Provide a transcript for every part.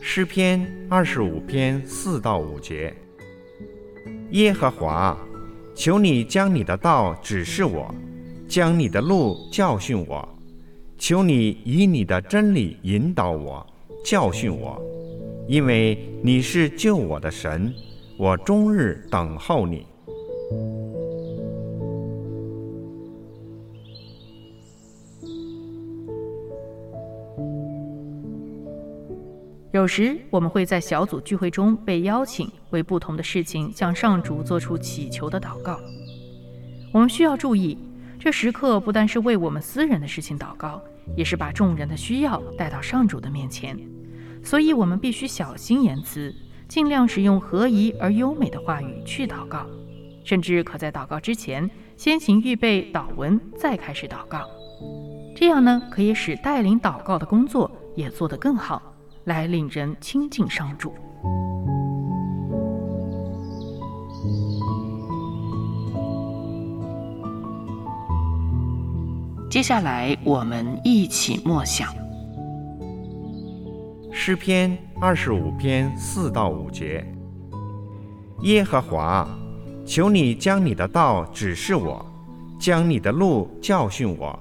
诗篇二十五篇四到五节：耶和华，求你将你的道指示我，将你的路教训我，求你以你的真理引导我。教训我，因为你是救我的神，我终日等候你。有时我们会在小组聚会中被邀请，为不同的事情向上主做出祈求的祷告。我们需要注意，这时刻不单是为我们私人的事情祷告。也是把众人的需要带到上主的面前，所以我们必须小心言辞，尽量使用合宜而优美的话语去祷告，甚至可在祷告之前先行预备祷文，再开始祷告。这样呢，可以使带领祷告的工作也做得更好，来令人亲近上主。接下来，我们一起默想诗篇二十五篇四到五节。耶和华，求你将你的道指示我，将你的路教训我，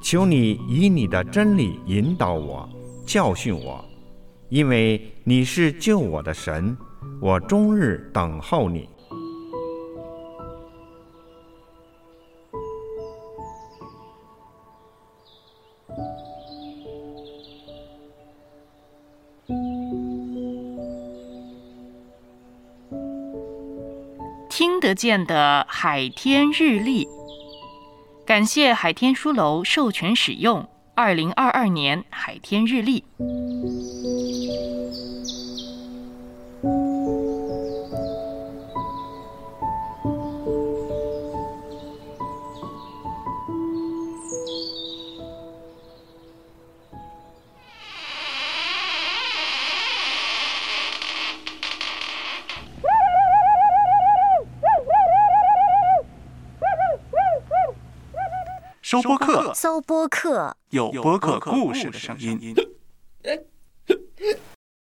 求你以你的真理引导我，教训我，因为你是救我的神，我终日等候你。听得见的海天日历，感谢海天书楼授权使用二零二二年海天日历。收播客，搜播客，有播客故事的声音。